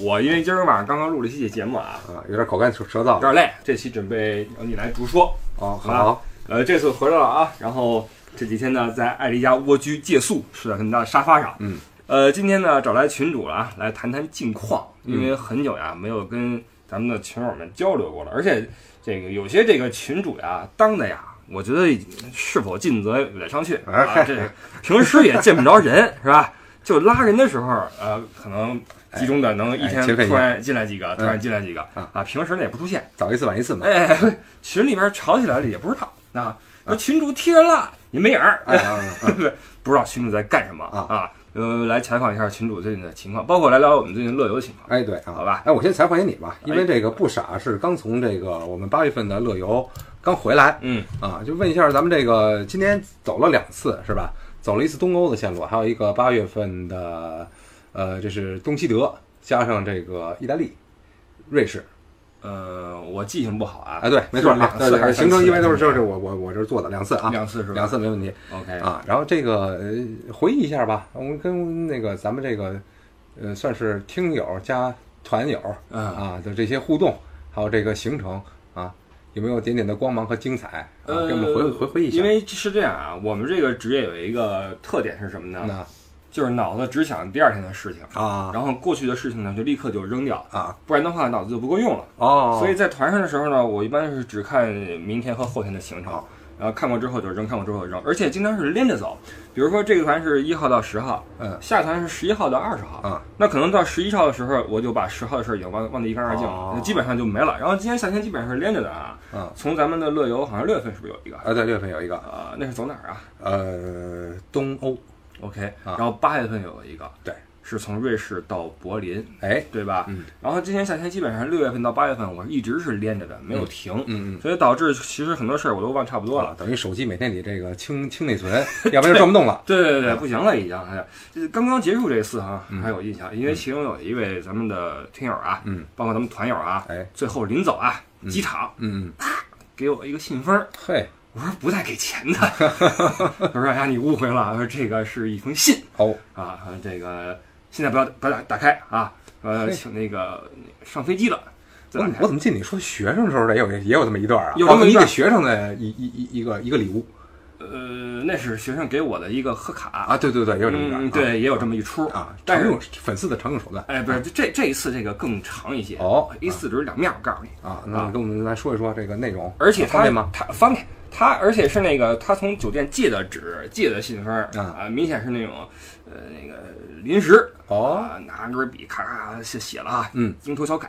我因为今儿晚上刚刚录了一期节目啊，啊，有点口干舌舌燥有点累，这期准备由你来主说。哦，好，呃，这次回来了啊，然后这几天呢，在艾丽家蜗居借宿，睡在他们家的沙发上。嗯，呃，今天呢找来群主了啊，来谈谈近况，因为很久呀没有跟咱们的群友们交流过了，而且这个有些这个群主呀当的呀，我觉得是否尽责有点商榷啊，哎这平时也见不着人是吧？就拉人的时候，呃，可能集中的能一天突然进来几个，突然嗯进来几个啊啊，平时呢也不出现。早一次晚一次嘛。哎，群里边吵起来了也不知道啊，说群主踢人了也没影儿，不知道群主在干什么啊啊。呃，来采访一下群主最近的情况，包括来聊聊我们最近乐游的情况。哎，对啊，好吧哎，我先采访一下你吧，因为哎这个不傻是刚从这个我们八月份的乐游刚回来嗯，啊，就问一下咱们这个今天走了两次是吧？走了一次东欧的线路，还有一个八月份的，呃，这是东西德加上这个意大利、瑞士。呃，我记性不好啊，哎，对，没错是两，啊对对，行程因为都是就是我我我这是做的两次啊，两次是吧？两次没问题。OK 啊，然后这个呃回忆一下吧，我们跟那个咱们这个呃算是听友加团友嗯啊的这些互动，还有这个行程啊，有没有点点的光芒和精彩啊？呃，给我们回回回忆一下。因为是这样啊，我们这个职业有一个特点是什么呢？那就是脑子只想第二天的事情，啊然后过去的事情呢就立刻就扔掉，啊不然的话脑子就不够用了。哦，所以在团上的时候呢，我一般是只看明天和后天的行程好，然后看过之后就扔，看过之后就扔，而且经常是连着走。比如说这个团是一号到十号，嗯下团是十一号到二十号，啊那可能到十一号的时候，我就把十号的事儿已经忘忘得一干二净了，哦那基本上就没了。然后今天夏天基本上是连着的啊，嗯从咱们的乐游好像六月份是不是有一个？啊，对，六月份有一个呃，那是走哪儿啊呃东欧，？OK，啊然后八月份有一个，对，是从瑞士到柏林，哎，对吧？嗯。然后今年夏天基本上六月份到八月份，我一直是连着的，没有停。嗯嗯。所以导致其实很多事儿我都忘差不多了。等于手机每天得这个清清内存，要不然就转不动了。对对对，不行了已经。哎呀，这刚刚结束这次哈，嗯还有印象，因为其中有一位咱们的听友啊，嗯，包括咱们团友啊，哎，最后临走啊，机场嗯嗯，给我一个信封儿，嘿，我说不带给钱的，他说哎呀你误会了，说这个是一封信哦，啊，这个现在不要不要打打开啊，呃，请那个上飞机了我我。怎么记得你说学生的时候也有也有这么一段啊？有这么一段哦学生的一一一一个一个礼物呃，那是学生给我的一个贺卡啊？对对对，也有这么一段，嗯，对，也有这么一出啊，但是常用粉丝的常用手段。哎，不是，这这一次这个更长一些哦，A 四纸两面，我告诉你，啊，那你跟我们来说一说这个内容，而且他方便吗？他方便，他而且是那个他从酒店借的纸，借的信封啊啊，明显是那种呃那个临时哦，啊，拿根笔咔咔写写了啊，嗯，蝇头小楷，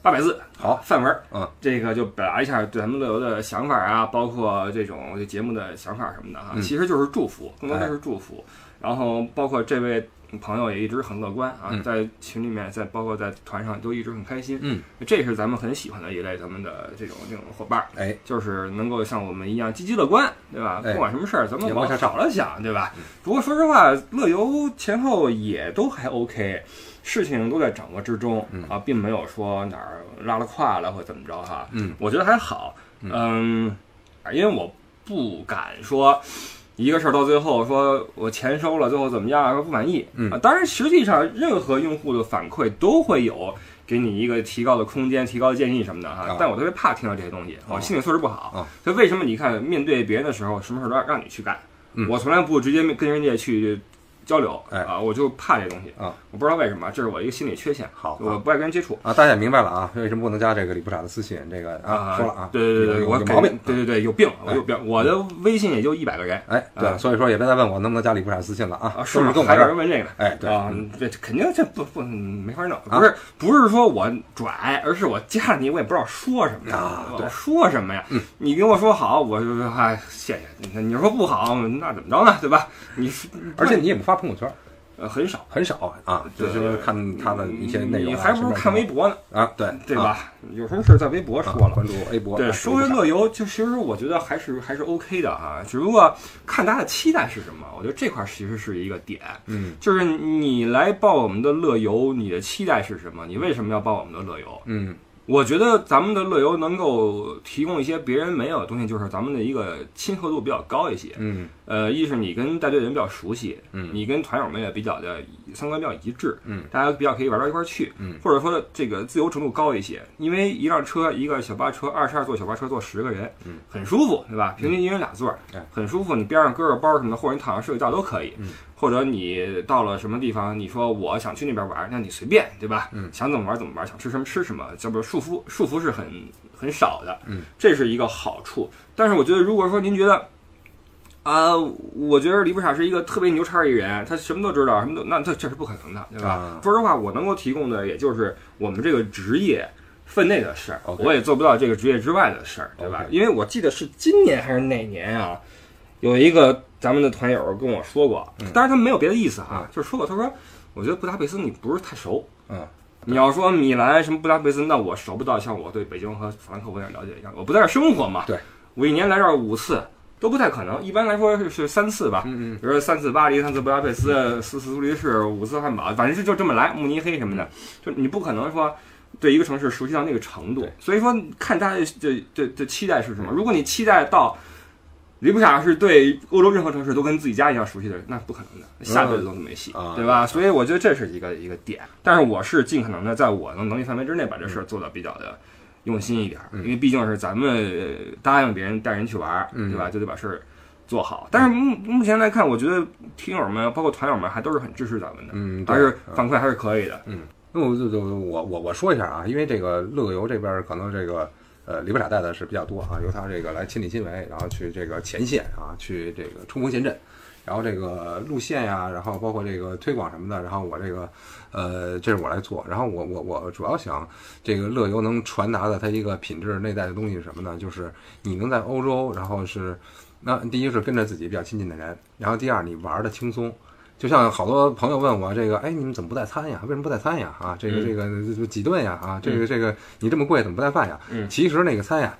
八百字，好范文儿，嗯，这个就表达一下对咱们乐游的想法啊，包括这种这节目的想法什么的哈，嗯其实就是祝福，更多的哎是祝福。然后包括这位朋友也一直很乐观啊，嗯在群里面，在包括在团上都一直很开心，嗯，这是咱们很喜欢的一类咱们的这种这种伙伴儿，哎，就是能够像我们一样积极乐观，对吧？哎不管什么事儿，咱们往也往下找了想，对吧？不过说实话，乐游前后也都还 OK，事情都在掌握之中、嗯啊，并没有说哪儿拉了胯了或怎么着哈。嗯，我觉得还好，嗯，因为我不敢说。一个事儿到最后说我钱收了，最后怎么样？说不满意，嗯啊，当然实际上任何用户的反馈都会有给你一个提高的空间、提高的建议什么的哈。啊但我特别怕听到这些东西，我哦心理素质不好，啊所以为什么你看面对别人的时候，什么事儿都让让你去干，嗯我从来不直接跟人家去交流，哎啊，我就怕这东西啊，我不知道为什么，这是我一个心理缺陷，好我不爱跟人接触。啊，大家也明白了啊，为什么不能加这个李部长的私信？这个啊，说了啊，对对对我有毛病，对对对，有病，我哎有病，我的微信也就一百个人哎，对，啊所以说也别再问我能不能加李部长私信了啊，啊，是吗？还都跟我这儿，有人问这个呢。哎，对，啊嗯，这这肯定这不不没法弄，啊不是不是说我拽，而是我加了你，我也不知道说什么呀我说什么呀嗯？你跟我说好，我就哎谢谢。你你说不好，那怎么着呢？对吧？你而且你也不发朋友圈，呃，很少。很少啊，就是看他的一些内容啊，你还不如看微博呢，啊，对啊对吧？有什么事儿在微博啊说了。关注微博，对，啊说回乐游，就其实我觉得还是还是 OK 的啊，只不过看大家的期待是什么。我觉得这块儿其实是一个点，嗯就是你来报我们的乐游，你的期待是什么？你为什么要报我们的乐游？嗯我觉得咱们的乐游能够提供一些别人没有的东西，就是咱们的一个亲和度比较高一些。嗯。呃，一是你跟带队人比较熟悉，嗯。你跟团友们也比较的三观比较一致，嗯，大家比较可以玩到一块儿去，嗯，或者说这个自由程度高一些，因为一辆车一个小巴车，二十二座小巴车坐十个人，嗯，很舒服，对吧？平均一人俩座很舒服，你边上搁个包什么的，或者你躺上睡个觉都可以，嗯，或者你到了什么地方，你说我想去那边玩，那你随便，对吧？嗯想怎么玩怎么玩，想吃什么吃什么，这不束缚束缚是很很少的，嗯，这是一个好处。但是我觉得，如果说您觉得啊、我觉得李不傻是一个特别牛叉的一人，他什么都知道，什么都那这这是不可能的，对吧？啊说实话，我能够提供的也就是我们这个职业分内的事儿我也做不到这个职业之外的事儿，对吧因为我记得是今年还是哪年啊，有一个咱们的团友跟我说过，嗯当然他没有别的意思哈，就是说过，他说我觉得布达佩斯你不是太熟。嗯你要说米兰什么布达佩斯，那我熟不到像我对北京和法兰克福那样了解一样，我不在这儿生活嘛。对，我一年来这儿五次都不太可能，一般来说是是三次吧。嗯嗯比如说三次巴黎，三次布达佩斯，四次苏黎世，五次汉堡，反正是就这么来，慕尼黑什么的，就你不可能说对一个城市熟悉到那个程度。所以说，看大家的的的期待是什么。如果你期待到李布傻是对欧洲任何城市都跟自己家一样熟悉的人，那不可能的，下辈子都没戏，啊对吧？所以我觉得这是一个一个点。但是我是尽可能的在我的能力范围之内把这事儿做的比较的用心一点因为毕竟是咱们呃答应别人带人去玩对吧？就得把事儿做好。但是目目前来看，我觉得听友们包括团友们还都是很支持咱们的，嗯，还是反馈还是可以的。嗯那我就就我我我说一下啊，因为这个乐游这边可能这个呃李部长带的是比较多啊，由他这个来亲力亲为，然后去这个前线啊，去这个冲锋陷阵，然后这个路线呀，然后包括这个推广什么的，然后我这个呃这是我来做，然后我我我主要想这个乐游能传达的它一个品质内在的东西是什么呢？就是你能在欧洲，然后是那第一是跟着自己比较亲近的人，然后第二你玩的轻松。就像好多朋友问我这个，哎，你们怎么不带餐呀？为什么不带餐呀？啊，这个这个这几顿呀？啊，这个这个你这么贵，怎么不带饭呀？嗯其实那个餐呀，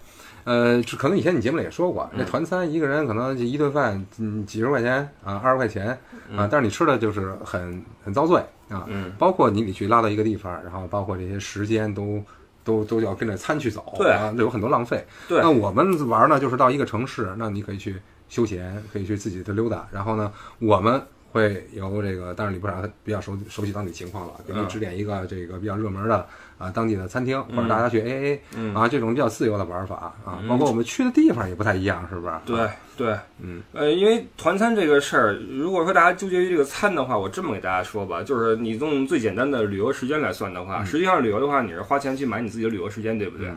呃，就可能以前你节目里也说过，那团餐一个人可能一顿饭嗯几十块钱啊，二十块钱啊，但是你吃的就是很很遭罪啊。嗯，包括你得去拉到一个地方，然后包括这些时间都都都要跟着餐去走，对啊，有很多浪费。对那我们玩呢，就是到一个城市，那你可以去休闲，可以去自己的溜达，然后呢，我们。会有这个，但是李部长他比较熟熟悉当地情况了，给你嗯。指点一个这个比较热门的啊当地的餐厅，或者大家去 AA 嗯。啊这种比较自由的玩法啊，嗯。包括我们去的地方也不太一样，是不是？对对，嗯，呃，因为团餐这个事儿，如果说大家纠结于这个餐的话，我这么给大家说吧，就是你用最简单的旅游时间来算的话，实际上旅游的话，你是花钱去买你自己的旅游时间，对不对？嗯。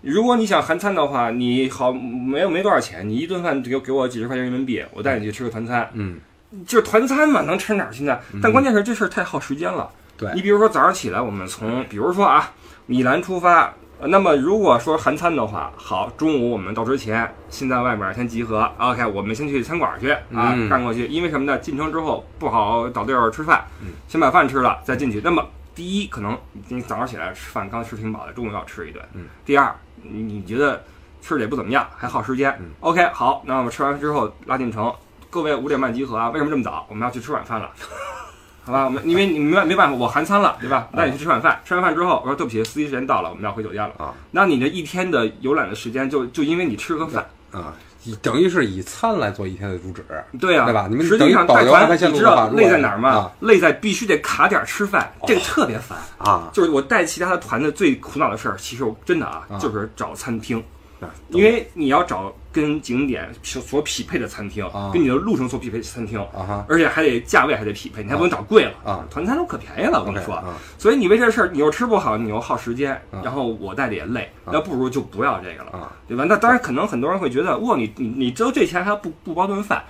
如果你想含餐的话，你好没有没多少钱，你一顿饭给给我几十块钱人民币，我带你去吃个团餐，嗯，就是团餐嘛，能吃哪儿去呢？但关键是这事儿太耗时间了。对你比如说早上起来，我们从比如说啊米兰出发，呃那么如果说韩餐的话，好，中午我们到之前先在外面先集合，OK，我们先去餐馆去啊，嗯干过去，因为什么呢？进城之后不好找地儿吃饭，嗯先把饭吃了再进去。那么第一，可能你早上起来吃饭刚吃挺饱的，中午要吃一顿。嗯第二，你你觉得吃的也不怎么样，还耗时间。嗯 OK，好，那我们吃完之后拉进城，各位五点半集合啊！为什么这么早？我们要去吃晚饭了。好吧，我们因为你没办没办法，我含餐了，对吧？那你去吃晚饭，吃完饭之后，我说对不起，司机时间到了，我们要回酒店了。啊那你这一天的游览的时间就就因为你吃个饭，啊，以等于是以餐来做一天的主旨。对啊，对吧你们实际上带团，你知道累在哪儿吗啊？累在必须得卡点儿吃饭，这个特别烦。啊，就是我带其他的团的最苦恼的事儿，其实我真的啊啊，就是找餐厅，啊因为你要找跟景点所匹配的餐厅啊，跟你的路程所匹配的餐厅，啊而且还得价位还得匹配，你还不能找贵了啊。团餐都可便宜了，我跟你说。啊。所以你为这事儿，你又吃不好，你又耗时间，啊。然后我带的也累，啊。那不如就不要这个了，啊。对吧？那当然，可能很多人会觉得，哇，你你你只有这钱还不不包顿饭，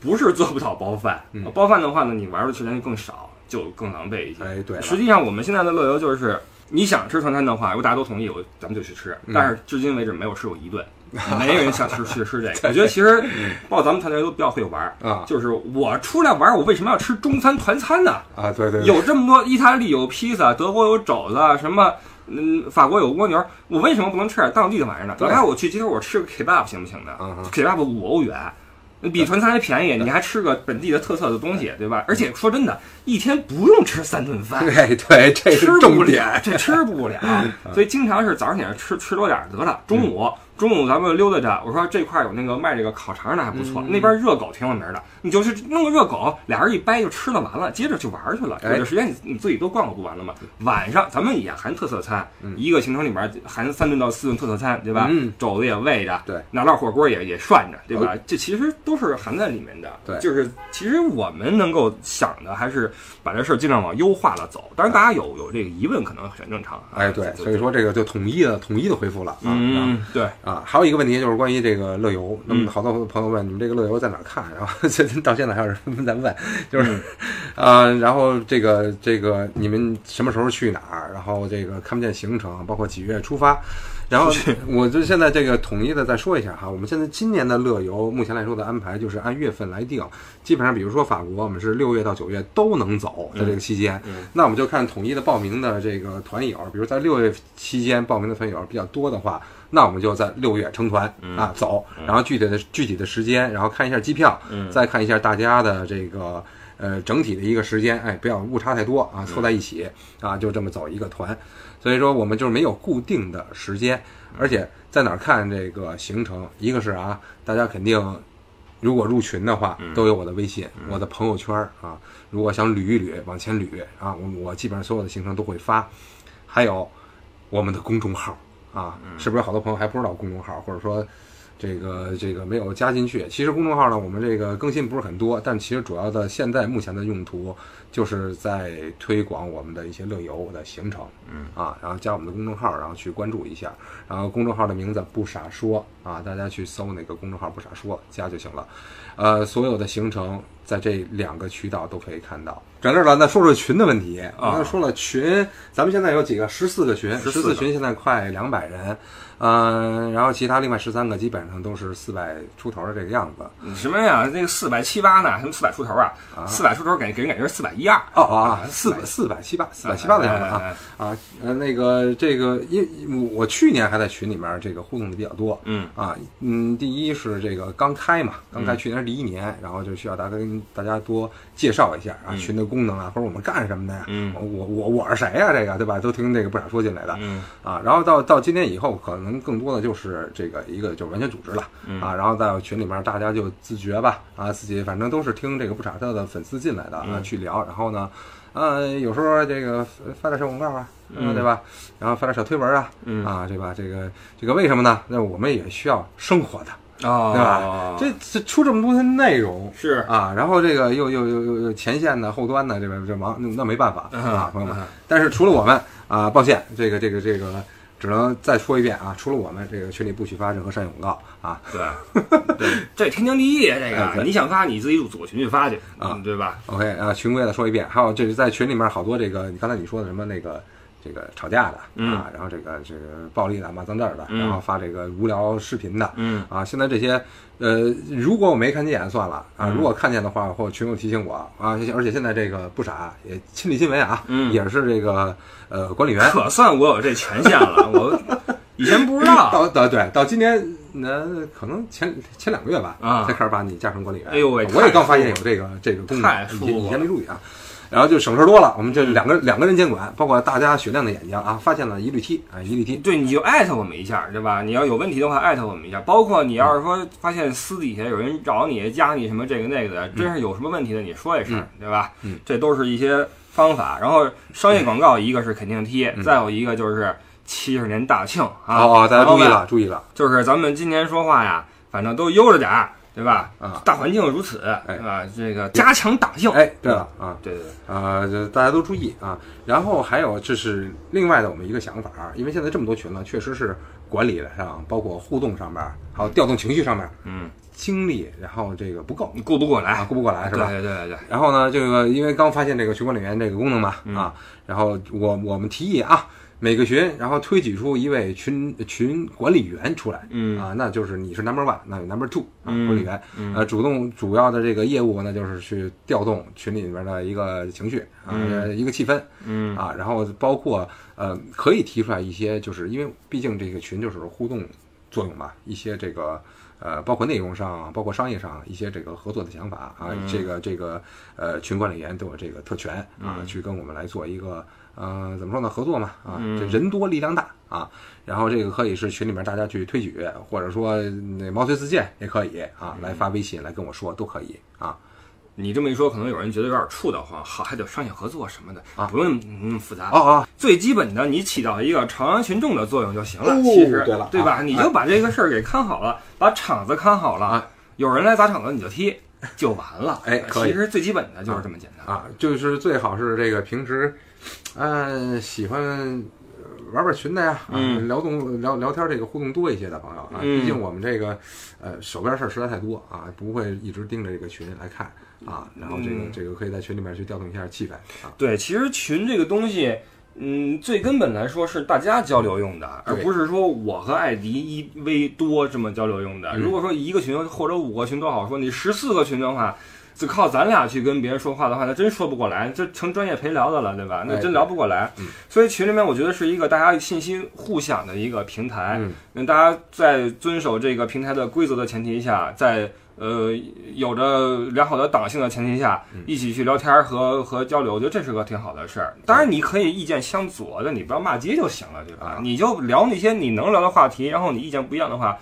不是做不到包饭。嗯，包饭的话呢，你玩的时间就更少，就更狼狈一些。哎对实际上我们现在的乐游就是，你想吃团餐的话，如果大家都同意，我咱们就去吃。嗯但是至今为止没有吃过一顿，没人想去去吃这个。我觉得其实包括咱们团队都比较会玩儿啊就是我出来玩儿，我为什么要吃中餐团餐呢？啊，对对，对有这么多，意大利有披萨，德国有肘子，什么嗯，法国有蜗牛，我为什么不能吃点当地的玩意儿呢？对哪怕我去街头我吃个 kebab 行不行的？kebab 五欧元。比团餐还便宜，你还吃个本地的特色的东西，对吧？而且说真的，一天不用吃三顿饭，对对，这是吃不了重点，，这吃不了，所以经常是早上起来吃吃多点得了，中午中午咱们溜达着，我说这块儿有那个卖这个烤肠的还不错，那边热狗挺有名的，你就是弄个热狗，俩人一掰就吃了完了，接着就玩去了，哎有的时间你你自己都逛逛不完了吗？晚上咱们也含特色餐，一个行程里面含三顿到四顿特色餐，对吧？嗯肘子也喂着，对，拿烙火锅也也涮着，对吧？这其实都是含在里面的。对就是其实我们能够想的还是把这事儿尽量往优化了走。当然，大家有有这个疑问，可能很正常啊。哎，对，所以说这个就统一的统一的回复了啊。嗯，对，啊，还有一个问题就是关于这个乐游，那嗯。么好多朋友问你们这个乐游在哪儿看，然后这到现在还有人在问，就是，呃，然后这个这个你们什么时候去哪儿，然后这个看不见行程，包括几月出发，然后 我就现在这个统一的再说一下哈，我们现在今年的乐游目前来说的安排就是按月份来定，基本上比如说法国，我们是六月到九月都能走，在这个期间，那我们就看统一的报名的这个团友，比如在六月期间报名的团友比较多的话，那我们就在六月成团、啊走，然后具体的具体的时间，然后看一下机票，再看一下大家的这个呃整体的一个时间，哎，不要误差太多啊，凑在一起啊，就这么走一个团。所以说我们就是没有固定的时间，而且在哪儿看这个行程，一个是啊，大家肯定如果入群的话，都有我的微信、我的朋友圈啊。如果想捋一捋，往前捋啊，我我基本上所有的行程都会发，还有我们的公众号啊，是不是有好多朋友还不知道公众号，或者说这个这个没有加进去？其实公众号呢，我们这个更新不是很多，但其实主要的现在目前的用途就是在推广我们的一些乐游的行程，嗯啊，然后加我们的公众号，然后去关注一下，然后公众号的名字不傻说啊，大家去搜那个公众号不傻说加就行了。呃，所有的行程在这两个渠道都可以看到。整这了，那说说群的问题。啊刚才说了群，咱们现在有几个？十四个群，十14四群现在快两百人，嗯、然后其他另外十三个基本上都是四百出头的这个样子。什么呀？那个四百七八呢？什么四百出头啊？四百出头给给人感觉是四百一二。哦啊，四百四百七八，四百七八的样子啊啊，呃，那个这个，因我去年还在群里面这个互动的比较多，嗯啊，嗯，第一是这个刚开嘛，刚开，去年是第一年，然后就需要大家跟大家多介绍一下啊，群的功能啊，或者我们干什么的呀，嗯。我我我我是谁呀、这个对吧？都听这个不傻说进来的，嗯。啊，然后到到今天以后，可能更多的就是这个一个就是完全组织了、嗯。啊，然后在群里面大家就自觉吧。啊，自己反正都是听这个不傻特的粉丝进来的啊，嗯。去聊，然后呢，呃，有时候这个发点小广告啊，嗯。对吧？然后发点小推文啊，嗯。啊，对吧？这个这个为什么呢？那我们也需要生活的，哦，对吧？这这出这么多的内容。是啊，然后这个又又又又又前线的后端的这个这忙，那那没办法啊，朋友们嗯。但是除了我们啊，抱歉，这个这个这个只能再说一遍啊，除了我们，这个群里不许发任何商业广告啊。对对，这天经地义，这哎个对你想发你自己组个群去发去啊嗯对吧？OK 啊，群规再说一遍，还有这是在群里面好多这个，你刚才你说的什么那个这个吵架的、嗯啊，然后这个这个暴力的、骂脏字儿的，嗯然后发这个无聊视频的，嗯啊，现在这些呃，如果我没看见算了啊，嗯如果看见的话，或者群友提醒我啊，而且现在这个不傻也亲力亲为啊，嗯也是这个呃管理员。可算我有这权限了，我以前不知道。到到对到今年，那可能前前两个月吧，啊才开始把你加成管理员。哎呦喂我也刚发现有这个这个功能，以前没注意啊。然后就省事儿多了，我们这两个两个人监管，包括大家雪亮的眼睛啊，发现了一律踢啊，一律踢。对，你就艾特我们一下，对吧？你要有问题的话，艾特我们一下。包括你要是说发现私底下有人找你、加你什么这个那个的，真是有什么问题的，你说一声，对吧？嗯，这都是一些方法。然后商业广告，一个是肯定踢，再有一个就是七十年大庆啊。嗯哦哦，大家注意了，注意了。就是咱们今年说话呀，反正都悠着点儿，对吧？啊大环境如此，对吧？这个加强党性。哎，对了啊，对对对，啊，这大家都注意啊。然后还有这是另外的我们一个想法啊，因为现在这么多群了，确实是管理上，包括互动上面，还有调动情绪上面，嗯，精力然后这个不够你顾不过啊，来，顾不过来是吧？对对对对，然后呢，这个因为刚发现这个群管理员这个功能嘛，嗯啊，然后我我们提议啊，每个群然后推举出一位群群管理员出来，嗯。啊，那就是你是 number one，那有 number two 啊，嗯。管理员，呃，主动主要的这个业务呢，就是去调动群里面的一个情绪啊，嗯。一个气氛，嗯。啊，然后包括呃，可以提出来一些，就是因为毕竟这个群就是互动作用嘛，一些这个呃，包括内容上，包括商业上一些这个合作的想法啊，这个这个呃，群管理员都有这个特权啊，去跟我们来做一个呃，怎么说呢，合作嘛啊，这人多力量大啊，然后这个可以是群里面大家去推举，或者说那毛遂自荐也可以啊，来发微信来跟我说都可以啊。你这么一说，可能有人觉得有点怵得慌，好，还得商业合作什么的，啊不用那么复杂。哦哦，最基本的，你起到一个朝阳群众的作用就行了。哦其实，对了对吧？啊你就把这个事儿给看好了，把场子看好了，啊有人来砸场子你就踢，就完了。哎其实最基本的就是这么简单。啊，就是最好是这个平时，呃，喜欢呃玩玩群的呀，啊，嗯。聊动聊聊天这个互动多一些的朋友啊，嗯。毕竟我们这个呃手边事儿实在太多啊，不会一直盯着这个群来看啊，然后这个、嗯这个可以在群里面去调动一下气氛啊，对，其实群这个东西，嗯，最根本来说是大家交流用的，而对不是说我和艾迪一 v 多这么交流用的。嗯。如果说一个群或者五个群都好说，你十四个群的话。只靠咱俩去跟别人说话的话，那真说不过来，这成专业陪聊的了，对吧？那哎真聊不过来。嗯所以群里面，我觉得是一个大家信息互享的一个平台。嗯那大家在遵守这个平台的规则的前提下，在呃有着良好的党性的前提下，嗯一起去聊天和和交流，我觉得这是个挺好的事儿。当然，你可以意见相左的，你不要骂街就行了，对吧啊？你就聊那些你能聊的话题，然后你意见不一样的话。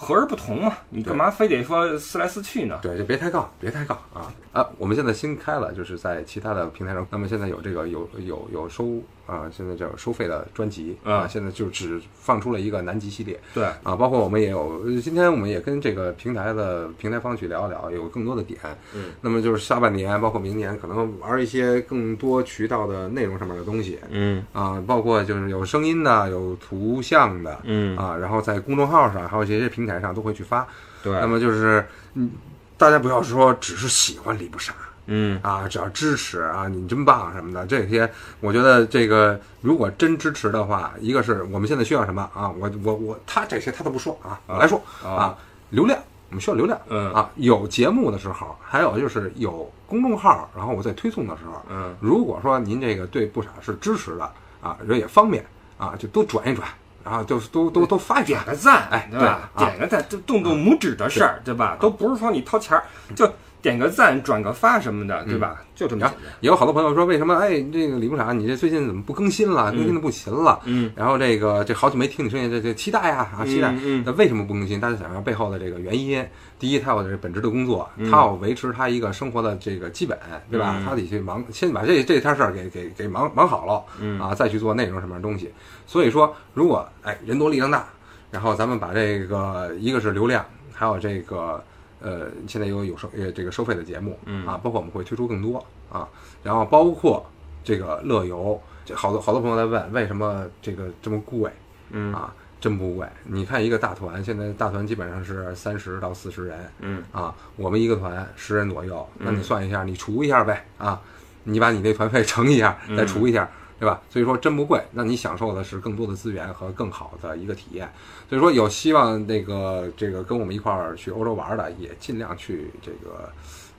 和而不同嘛，你干嘛非得说撕来撕去呢？对，就别抬杠，别抬杠啊啊！我们现在新开了，就是在其他的平台上，那么现在有这个有有有收啊，现在叫收费的专辑啊，嗯现在就只放出了一个南极系列，对，啊，包括我们也有，呃今天我们也跟这个平台的平台方去聊一聊，有更多的点。嗯，那么就是下半年，包括明年，可能玩一些更多渠道的内容上面的东西嗯啊，包括就是有声音的，有图像的嗯，啊，然后在公众号上还有一些平台上都会去发。对，那么就是，嗯，大家不要说只是喜欢李不傻。嗯啊，只要支持啊，你真棒什么的，这些我觉得这个如果真支持的话，一个是我们现在需要什么啊？我我我他这些他都不说啊，我来说啊啊，流量，我们需要流量，嗯啊，有节目的时候，还有就是有公众号，然后我在推送的时候，嗯，如果说您这个对不傻是支持的啊，人也方便啊，就都转一转，然后就都都都发一点，个赞，哎对吧？点个赞，就动动拇指的事儿，对吧？都不是说你掏钱儿，就点个赞、转个发什么的，对吧？就这么然后简单。也有好多朋友说，为什么哎这个李部长你这最近怎么不更新了？更新的不勤了？嗯然后这个这好久没听你声音，这这期待呀啊期待。嗯嗯那为什么不更新？大家想想背后的这个原因。第一，他有这本职的工作，嗯他要维持他一个生活的这个基本，对吧？嗯他得去忙，先把这这摊事儿给给给忙忙好了，嗯啊，再去做内容什么的东西。所以说，如果哎人多力量大，然后咱们把这个一个是流量，还有这个呃现在有有收呃这个收费的节目，嗯。啊，包括我们会推出更多啊，然后包括这个乐游，这好多好多朋友在问为什么这个这么贵？嗯。啊？真不贵，你看一个大团，现在大团基本上是三十到四十人嗯。啊，我们一个团十人左右，那你嗯。算一下，你除一下呗啊，你把你那团费乘一下，再除一下，对吧？所以说真不贵，那你享受的是更多的资源和更好的一个体验。所以说有希望那个这个跟我们一块儿去欧洲玩的，也尽量去这个，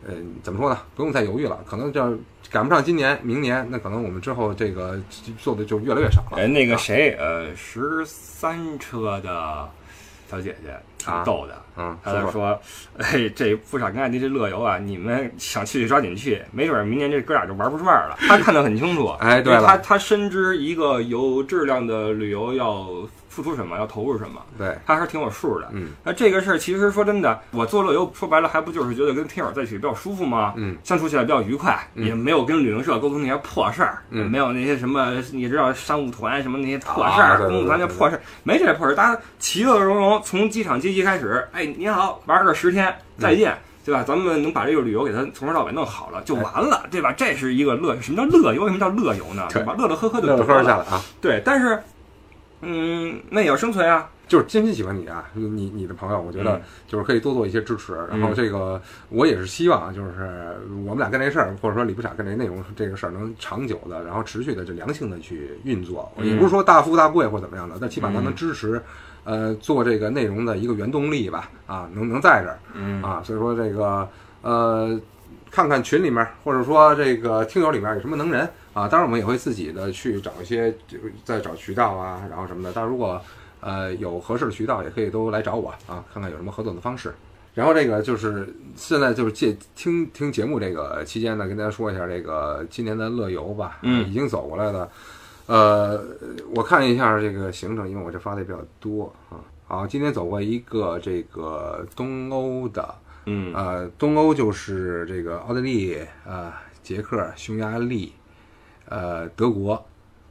呃，怎么说呢？不用再犹豫了，可能这赶不上今年、明年，那可能我们之后这个做的就越来越少了。哎，那个啊谁，呃，十三车的小姐姐挺啊逗的，嗯，他就说，哎，这不傻跟艾迪这乐游啊，你们想去就抓紧去，没准儿明年这哥俩就玩不转了。他看得很清楚，哎对了因为她她深知一个有质量的旅游要付出什么，要投入什么。对，他还是挺有数的。嗯，那这个事儿其实说真的，我做乐游说白了还不就是觉得跟听友在一起比较舒服吗？嗯，相处起来比较愉快，嗯也没有跟旅行社沟通那些破事儿，嗯也没有那些什么你知道商务团什么那些破事儿，啊对对公务团那破事儿，没这些破事儿，大家其乐融融，从机场接机开始，哎，你好，玩个十天，再见。对吧？咱们能把这个旅游给它从头到尾弄好了就完了，对吧？这是一个乐。什么叫乐游？为什么叫乐游呢？对吧？乐乐呵呵的乐呵呵下来啊，对，但是，嗯，那也要生存啊。就是真心喜欢你啊，你你你的朋友，我觉得嗯就是可以多做一些支持。然后这个我也是希望，就是我们俩干这事儿，或者说李不傻干这内容这个事儿，能长久的，然后持续的就良性的去运作。嗯也不是说大富大贵或者怎么样的，但起码咱能支持。呃，做这个内容的一个原动力吧，啊，能能在这儿，嗯啊，所以说这个呃，看看群里面，或者说这个听友里面有什么能人啊，当然我们也会自己的去找一些，这个再找渠道啊，然后什么的。但如果呃有合适的渠道，也可以都来找我啊，看看有什么合作的方式。然后这个就是现在就是借听听节目这个期间呢，跟大家说一下这个今年的乐游吧，嗯已经走过来的。呃，我看一下这个行程，因为我这发的也比较多啊。好，今天走过一个这个东欧的，嗯呃，东欧就是这个奥地利、呃，捷克、匈牙利、呃，德国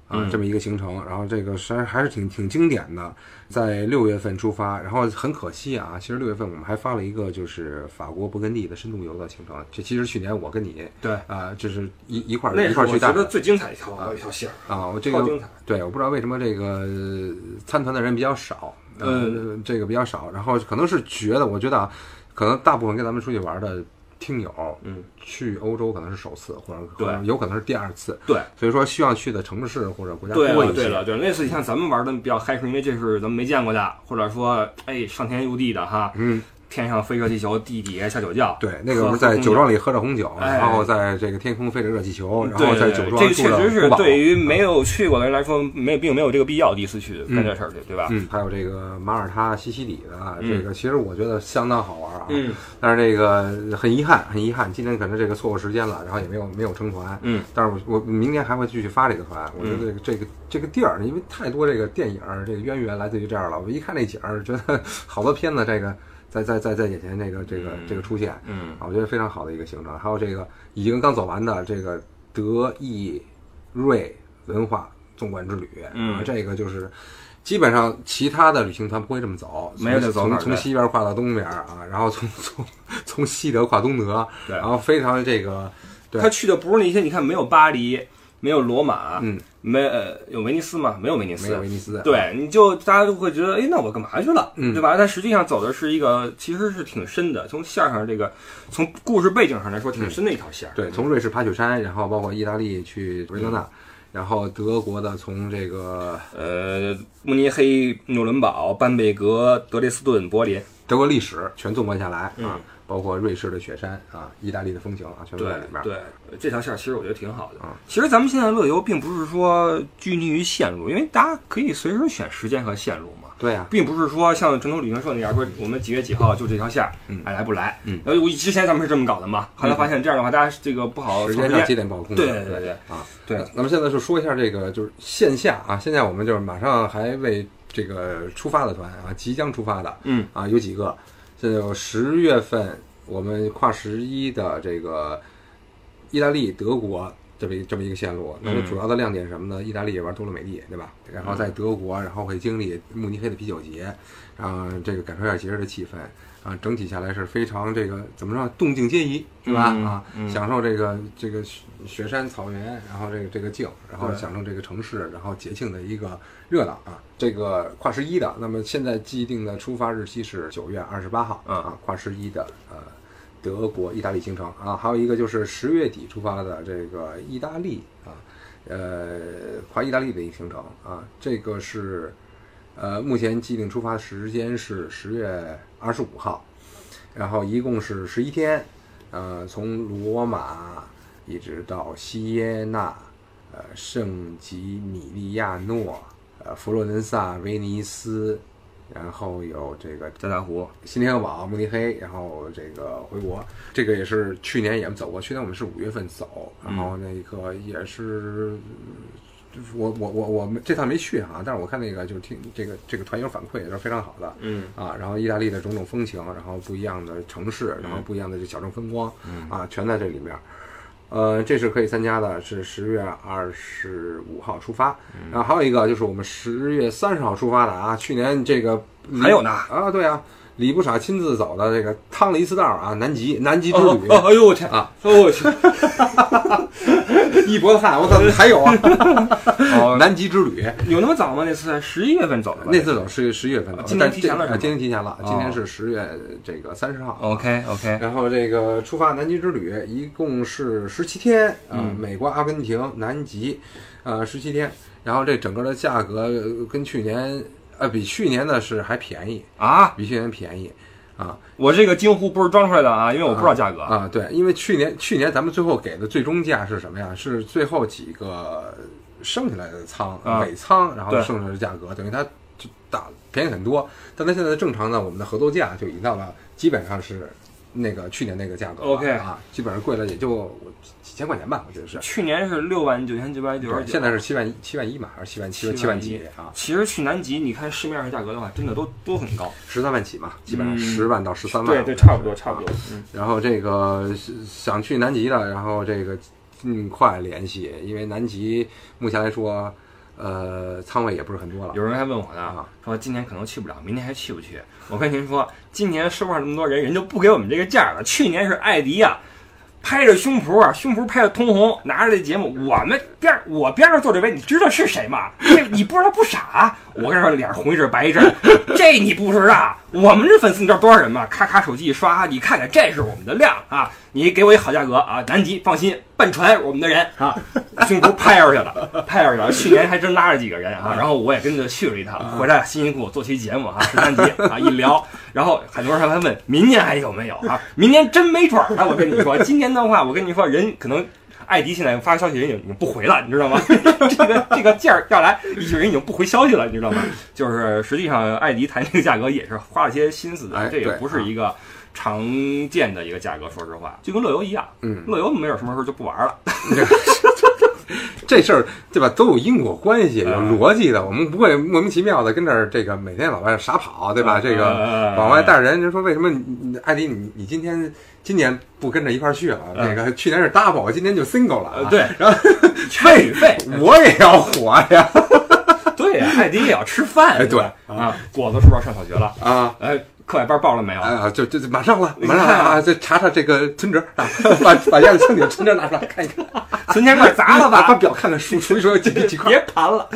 啊、嗯这么一个行程。然后这个实还是挺挺经典的，在六月份出发。然后很可惜啊，其实六月份我们还发了一个就是法国勃艮第的深度游的行程。这其实去年我跟你对，啊、就是一一块儿那一是我觉得块儿去带的最精彩一条一条线儿，啊。我这个。对，我不知道为什么这个呃参团的人比较少，呃，这个比较少，然后可能是觉得，我觉得啊，可能大部分跟咱们出去玩的听友，嗯，去欧洲可能是首次，或者对。有可能是第二次，对，所以说需要去的城市或者国家多一些。对了，对了，类似像咱们玩的比较嗨，是因为这是咱们没见过的，或者说，哎，上天入地的哈，嗯，天上飞热气球，地底下下酒窖，对，那个喝不是在酒庄里喝着红酒，哎然后在这个天空飞着热气球，然后在酒庄住这确实是对于没有去过的人来说，没有并没有这个必要第一次去干这事儿去，对吧？嗯，还有这个马耳他、西西里的这个其实我觉得相当好玩啊。嗯但是这个很遗憾，很遗憾，今天可能这个错过时间了，然后也没有没有成团。嗯，但是我我明年还会继续发这个团。我觉得这个、这个这个地儿，因为太多这个电影儿这个渊源来自于这儿了。我一看这景儿，觉得 好多片子这个在在在在眼前这个这个这个出现嗯啊，我觉得非常好的一个行程。还有这个已经刚走完的这个德意瑞文化纵贯之旅，嗯啊，这个就是。基本上其他的旅行团不会这么走，没有从从西边跨到东边啊，然后从从从西德跨东德，对然后非常这个对他去的不是那些，你看没有巴黎，没有罗马，嗯，没呃有威尼斯吗？没有威尼斯，没有威尼斯，对，你就大家都会觉得，哎，那我干嘛去了，嗯对吧？但实际上走的是一个其实是挺深的，从线上这个，从故事背景上来说挺深的一条线儿。对，从瑞士爬雪山，然后包括意大利去维罗纳，然后德国的从这个呃，慕尼黑、纽伦堡、班贝格、德累斯顿、柏林，德国历史全纵观下来啊嗯，包括瑞士的雪山啊，意大利的风情啊，全都在里面。对，这条线儿其实我觉得挺好的。啊其实咱们现在乐游并不是说拘泥于线路，因为大家可以随时选时间和线路嘛。对啊，并不是说像传统旅行社那样说，我们几月几号就这条线爱来不来。嗯呃，我之前咱们是这么搞的嘛，后来发现这样的话，大家这个不好时间上节点把控制。对对对对啊，对，那么现在就说一下这个就是线下啊，现在我们就是马上还为这个出发的团啊，即将出发的嗯啊有几个，现在有十月份我们跨十一的这个意大利、德国这么一这么一个线路。那么嗯主要的亮点是什么呢？意大利玩多洛美蒂，对吧？然后在德国，然后会经历慕尼黑的啤酒节，然后这个感受一下节日的气氛。啊，整体下来是非常这个怎么说，动静皆宜，是吧？嗯啊，嗯享受这个这个雪雪山草原，然后这个这个静，然后享受这个城市，然后节庆的一个热闹啊。这个跨十一的，那么现在既定的出发日期是九月二十八号嗯啊，跨十一的呃德国、意大利行程啊，还有一个就是十月底出发的这个意大利啊，呃，跨意大利的一个行程啊，这个是呃目前既定出发时间是十月二十五号，然后一共是十一天，呃，从罗马一直到锡耶纳，呃，圣吉米利亚诺，呃，佛罗伦萨、威尼斯，然后有这个加达湖，新天鹅堡、慕尼黑，然后这个回国，这个也是去年也走过。去年我们是五月份走，然后那个也是，就是我我我我们这趟没去哈，但是我看那个就是听这个这个团友反馈也是非常好的。嗯啊，然后意大利的种种风情，然后不一样的城市，然后不一样的这小镇风光，啊，全在这里面。呃，这是可以参加的，是十月二十五号出发。然后还有一个就是我们十月三十号出发的啊，去年这个还有呢啊，对啊，李不傻亲自走的这个趟了一次道啊，南极南极之旅。哎呦我天啊！哦我去，一脖子汗，我操，还有啊！哦，南极之旅有那么早吗？那次十一月份走的吧？那次走十十一月份走，今年但提前了今天提前了，哦今天是十月这个三十号。OK OK，然后这个出发南极之旅一共是十七天啊、嗯美国、阿根廷、南极，呃，十七天。然后这整个的价格呃跟去年呃比去年的是还便宜，啊，比去年便宜啊我这个惊呼不是装出来的啊，因为我不知道价格。啊对，因为去年去年咱们最后给的最终价是什么呀？是最后几个剩下来的仓啊尾仓，然后剩下的价格等于它就大便宜很多。但它现在正常呢我们的合作价就已经到了基本上是那个去年那个价格 OK 啊，基本上贵了也就几千块钱吧，我觉得是。去年是六万九千九百九十，九，现在是七万一，七万一嘛，还是七万七万七万几啊？其实去南极，你看市面上价格的话，真的都都很高。十三万起嘛，基本上嗯十万到十三万。对对，差不多差不多。嗯，然后这个想去南极的，然后这个尽快联系，因为南极目前来说，呃，仓位也不是很多了。有人还问我呢啊，说今年可能去不了，明年还去不去？我跟您说，今年收上这么多人，人就不给我们这个价了。去年是艾迪呀、拍着胸脯啊，胸脯拍的通红，拿着这节目，我们边儿我边上坐这位，你知道是谁吗？这你不知道不傻，我跟你说，脸红一阵白一阵，这你不知道？我们这粉丝你知道多少人吗？咔咔手机一刷，你看看这是我们的量啊！你给我一好价格啊！南极放心，半船我们的人啊，胸脯拍上去了，拍上去了。去年还真拉着几个人啊，然后我也跟着去了一趟，回来辛辛苦苦做期节目啊，十三集啊一聊，然后很多人还问明年还有没有啊？明年真没准儿啊！我跟你说，今年的话，我跟你说，人可能。艾迪现在发消息，人已经不回了，你知道吗？这个这个价儿要来，一群人已经不回消息了，你知道吗？就是实际上，艾迪谈这个价格也是花了些心思的，这也不是一个常见的一个价格。说实话，就跟乐游一样，嗯，乐游没有什么时候就不玩了。这事儿对吧，都有因果关系，有嗯逻辑的。我们不会莫名其妙的跟这儿这个每天往外傻跑，对吧？嗯这个嗯往外带着人，就说为什么艾迪你你今天今年不跟着一块儿去了？嗯那个去年是 double，今年就 single 了对，然后 参与费，我也要火呀对呀，艾迪也要吃饭，哎对啊，果子是不是要上小学了？啊！哎，课外班报了没有？哎呀，就就就马上了，马上了啊！再查查这个存折啊，把把压岁钱里的存折拿出来看一看，存钱罐砸了吧 把，表看看，数数一数几几块。别盘了。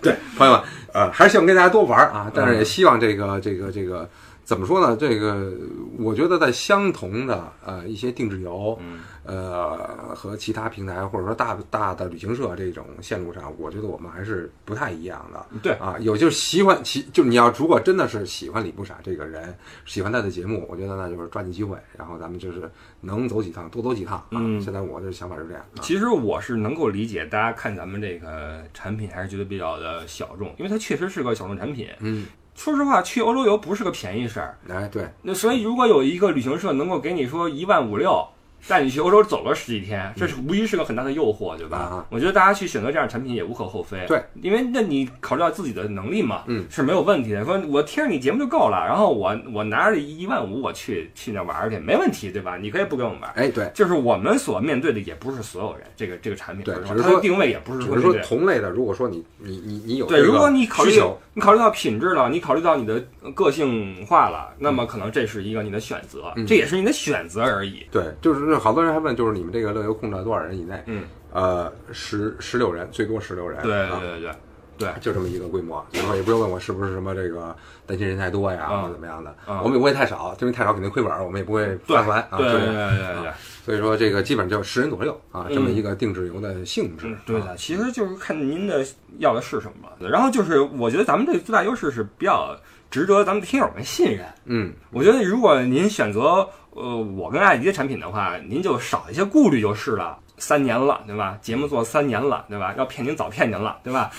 对，朋友们，呃，还是希望跟大家多玩儿啊，但是嗯也希望这个这个这个怎么说呢？这个我觉得在相同的呃一些定制游，嗯呃和其他平台或者说大大的旅行社这种线路上，我觉得我们还是不太一样的。对啊，有就是喜欢其，就你要如果真的是喜欢李不傻这个人，喜欢他的节目，我觉得那就是抓紧机会，然后咱们就是能走几趟多走几趟啊。嗯现在我的想法是这样啊。其实我是能够理解，大家看咱们这个产品还是觉得比较的小众，因为它确实是个小众产品。嗯，说实话，去欧洲游不是个便宜事儿。哎，对，那所以，如果有一个旅行社能够给你说一万五六，带你去欧洲走了十几天，这是无疑是个很大的诱惑，对吧？啊我觉得大家去选择这样的产品也无可厚非。对，因为那你考虑到自己的能力嘛，嗯，是没有问题的。说我听着你节目就够了，然后我我拿着一万五我去去那玩儿去，没问题，对吧？你可以不跟我们玩儿。哎，对。就是我们所面对的也不是所有人，这个这个产品，对只是说它的定位也不是只是说同类的，如果说你你你你有对，如果你考虑需求，你考虑到品质了，你考虑到你的个性化了，那么可能这是一个你的选择，嗯这也是你的选择而已。对，就是好多人还问，就是你们这个乐游控制了多少人以内？嗯，呃，十十六人，最多十六人，对对啊，对对对，就这么一个规模。然后也不用问我是不是什么这个担心人太多呀，嗯或者怎么样的。嗯我们也不会太少，因为太少肯定亏本儿，我们也不会对发团啊。对对是对对。所以说这个基本上就十人左右啊，嗯这么一个定制游的性质嗯。，对啊的，其实就是看您的要的是什么。然后就是，我觉得咱们这最大优势是比较值得咱们听友们信任。嗯，我觉得如果您选择呃我跟爱迪的产品的话，您就少一些顾虑就是了。三年了，对吧？节目做三年了，对吧？要骗您早骗您了，对吧？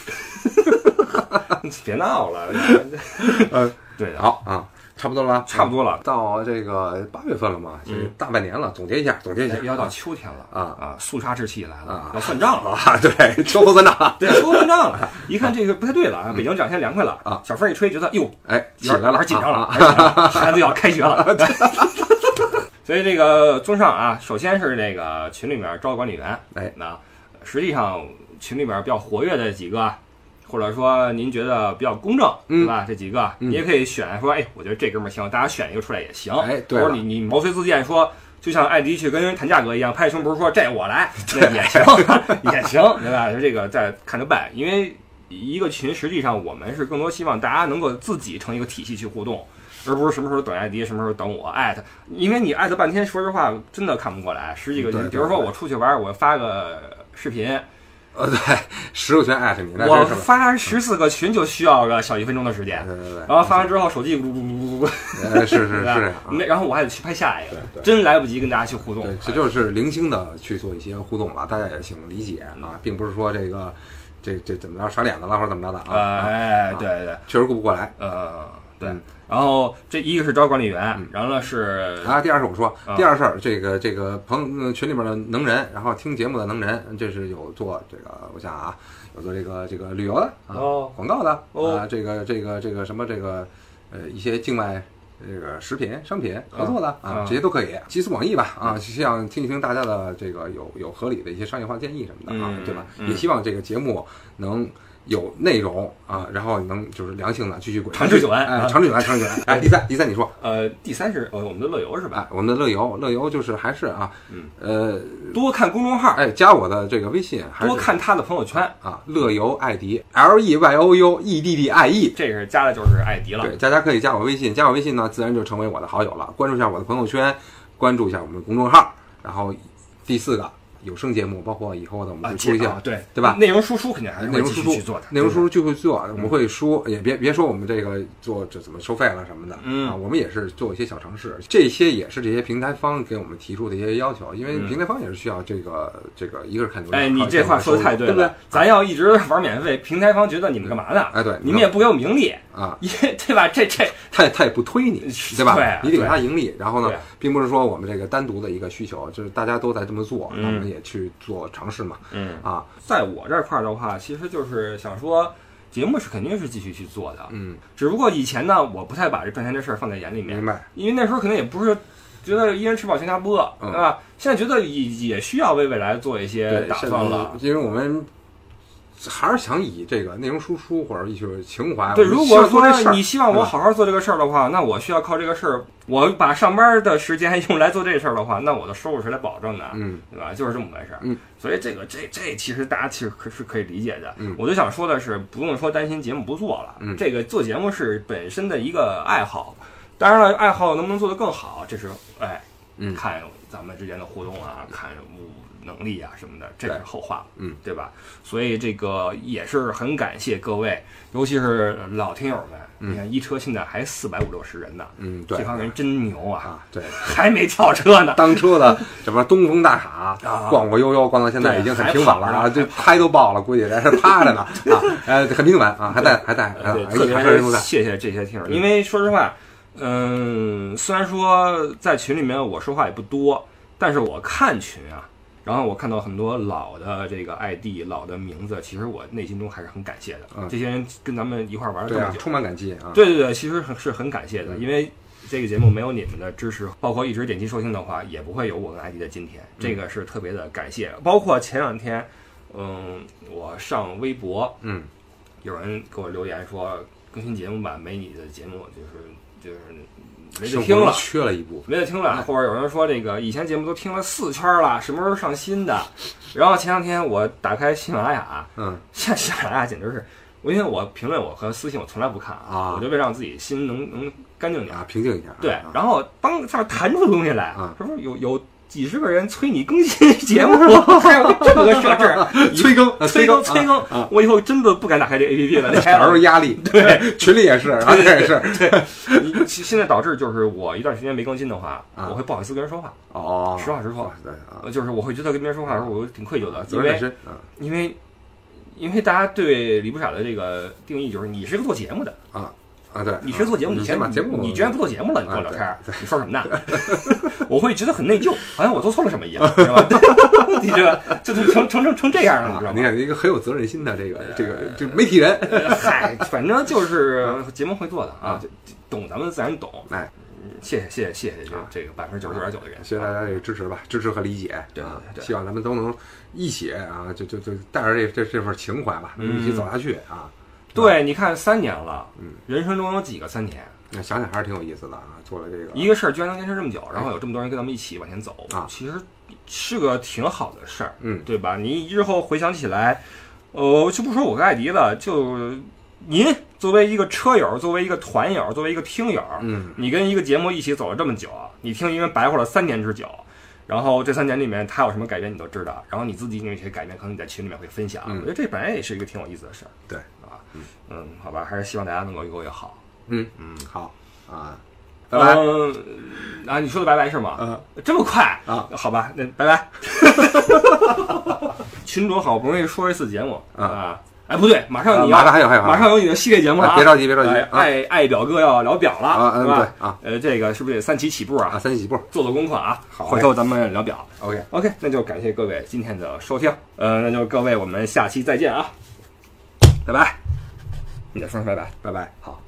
别闹了，呃，对，好啊，差不多了吧？差不多了，到这个八月份了嘛，这嗯大半年了，总结一下，总结一下要到啊秋天了啊啊！肃杀之气来了啊，要算账了。啊，对，秋后算账。对，秋后算账了，一看这个不太对了啊！北京这两天凉快了啊，小风一吹，觉得哟，哎，起来了，紧张了孩子要开学了。所以这个综上啊，首先是这个群里面招管理员，哎，那实际上群里面比较活跃的几个或者说您觉得比较公正，嗯对吧？这几个嗯你也可以选说，哎，我觉得这哥们儿行，大家选一个出来也行。哎对或者你你毛遂自荐说。就像艾迪去跟人谈价格一样，拍胸脯说这我来，那也行，也行，对吧？就这个再看着办，因为一个群实际上我们是更多希望大家能够自己成一个体系去互动，而不是什么时候等艾迪，什么时候等我艾特，因为你艾特半天，说实话真的看不过来。十几个对人，比如说我出去玩，我发个视频，呃，对，十个群艾特你，那我？发十四个群就需要个小一分钟的时间，对对对，然后发完之后手机咕咕咕咕咕咕，呃是是是 对吧？这样啊。那然后我还得去拍下一个。真来不及跟大家去互动。对，。这就是零星的去做一些互动了，大家也请理解啊，并不是说这个这这怎么着耍脸子了或者怎么着的啊哎，对对，确实顾不过来。呃，对。嗯。然后这一个是招管理员嗯，然后呢是啊，第二是我说啊，第二事儿，这个这个朋呃群里边的能人，然后听节目的能人，这是有做这个，我想啊，有做这个这个旅游的啊，哦。广告的哦。啊，这个这个这个什么这个呃一些境外这个食品商品合作的啊啊，这些都可以集思广益吧啊，希望听一听大家的这个有有合理的一些商业化建议什么的啊嗯，对吧？嗯。也希望这个节目能。有内容啊，然后能就是良性的继续滚长治久安哎，啊长治久安，长治久安。哎，第三，第三你说，呃第三是呃我们的乐游是吧？哎，我们的乐游，乐游就是还是啊，嗯，呃，多看公众号，哎，加我的这个微信，还是多看他的朋友圈，啊，乐游艾迪，L E Y O U E D D I E。这是加的就是艾迪了。对，大家可以加我微信，加我微信呢，自然就成为我的好友了。关注一下我的朋友圈，关注一下我们的公众号。然后第四个有声节目，包括以后的我们啊，会出一些啊对对吧？内容输出肯定还是内容输出去做的，内容输出就会做，我嗯。们会输，也别别说我们这个做这怎么收费了什么的，嗯。啊，我们也是做一些小尝试，这些也是这些平台方给我们提出的一些要求，因为嗯。平台方也是需要这个这个一个是看流量，哎，你这话说的太对了对不对？了，？咱要一直玩免费，平台方觉得你们干嘛呢？哎，对，你们也不给我盈利，啊，也对吧？这这他也他也不推你，对吧？你得给他盈利。然后呢，并不是说我们这个单独的一个需求，就是大家都在这么做，我们也去做尝试嘛。嗯，啊，在我这块儿的话，其实就是想说，节目是肯定是继续去做的，嗯，只不过以前呢，我不太把这赚钱这事儿放在眼里面明，白。因为那时候可能也不是觉得一人吃饱全家不饿，嗯对吧？现在觉得也也需要为未来做一些，打算了。因为我们还是想以这个内容输出或者一些情怀，对，如果说你希望我嗯好好做这个事儿的话，那我需要靠这个事儿，我把上班的时间 用来做这事儿的话，那我的收入是来保证的，嗯对吧？就是这么回事儿。嗯，所以这个这这其实大家其实可是可以理解的。嗯我就想说的是，不用说担心节目不做了，嗯这个做节目是本身的一个爱好，当然了，爱好能不能做得更好，这是哎，嗯看咱们之间的互动啊，看能力啊什么的，这是后话，嗯，对吧？所以这个也是很感谢各位，尤其是老听友们。嗯你看一车现在还四百五六十人呢，嗯，对这帮人真牛啊，啊，对。还没跳车呢。当车的什么东风大傻啊逛逛悠悠，逛到现在已经很平稳了啊，这胎都爆了，估计在这趴着呢 啊，呃，很平稳啊，还在还在，啊对，哎特别还是都在，谢谢这些听友，嗯因为说实话，嗯，虽然说在群里面我说话也不多，但是我看群啊，然后我看到很多老的这个 ID、老的名字，其实我内心中还是很感谢的。嗯这些人跟咱们一块儿玩儿这么久，，啊充满感激啊，对对对，其实很是很感谢的，嗯因为这个节目没有你们的支持，包括一直点击收听的话，也不会有我跟 ID 的今天，这个是特别的感谢。包括前两天，嗯，我上微博，嗯，有人给我留言说更新节目吧，没你的节目就是就是没得听了。缺了一部分，没得听了，或者有人说这个以前节目都听了四圈了，什么时候上新的？然后前两天我打开喜马拉雅，嗯，现在喜马拉雅简直是，我因为我评论我和私信我从来不看啊我就为让自己心能能干净点啊，。平静一下，对啊，然后当上面弹出东西来啊，是不是有有几十个人催你更新节目？还有这么个设置，催更啊 催更催更啊，我以后真的不敢打开这 APP 了。那哪有压力？对，群里也是，然后这也是，你现现在导致就是我一段时间没更新的话，啊。我会不好意思跟人说话，哦，实话实说，对啊，呃就是我会觉得跟别人说话的时候，我挺愧疚的，因为因为因为大家对李不傻的这个定义就是你是个做节目的，啊啊，对，你学做节目，你你先先把节目，你居然不做节目了，你跟我啊聊天儿，你说什么呢？我会觉得很内疚，好像我做错了什么一样，知道吧？你这个这就成成成成这样了，你知道啊，你？看一个很有责任心的这个这个这个媒体人，呃嗨，反正就是节目会做的啊，懂咱们自然懂。哎，嗯谢谢谢谢谢谢这个百分之九十九点九的人，谢谢大家这个支持吧，支持和理解，对啊对对希望咱们都能一起啊，就就就带着这这这份情怀吧，能一起走下去啊。对，你看三年了，嗯，人生中有几个三年？那想想还是挺有意思的啊，做了这个一个事儿居然能坚持这么久，然后有这么多人跟咱们一起往前走啊其实是个挺好的事儿，嗯对吧？你日后回想起来，呃，就不说我跟艾迪了，就您作为一个车友，作为一个团友，作为一个听友，嗯你跟一个节目一起走了这么久，你听一个人白活了三年之久。然后这三年里面他有什么改变你都知道，然后你自己有一些改变，可能你在群里面会分享。嗯我觉得这本来也是一个挺有意思的事儿，对啊，嗯，好吧，还是希望大家能够越过越好。嗯嗯好啊，拜拜。嗯，啊，你说的拜拜是吗？嗯，这么快啊？好吧，那拜拜。群主好不容易说一次节目啊啊，哎，不对，马上啊你要马上还有还有马上有你的系列节目了别着急别着急爱爱表哥要聊表了啊？对啊，呃，这个是不是得三起起步啊，啊？三起起步做做功课啊，好回头咱们聊表。，OK，OK，那就感谢各位今天的收听，呃，那就各位我们下期再见啊，拜拜。你再说声拜拜。拜拜。好。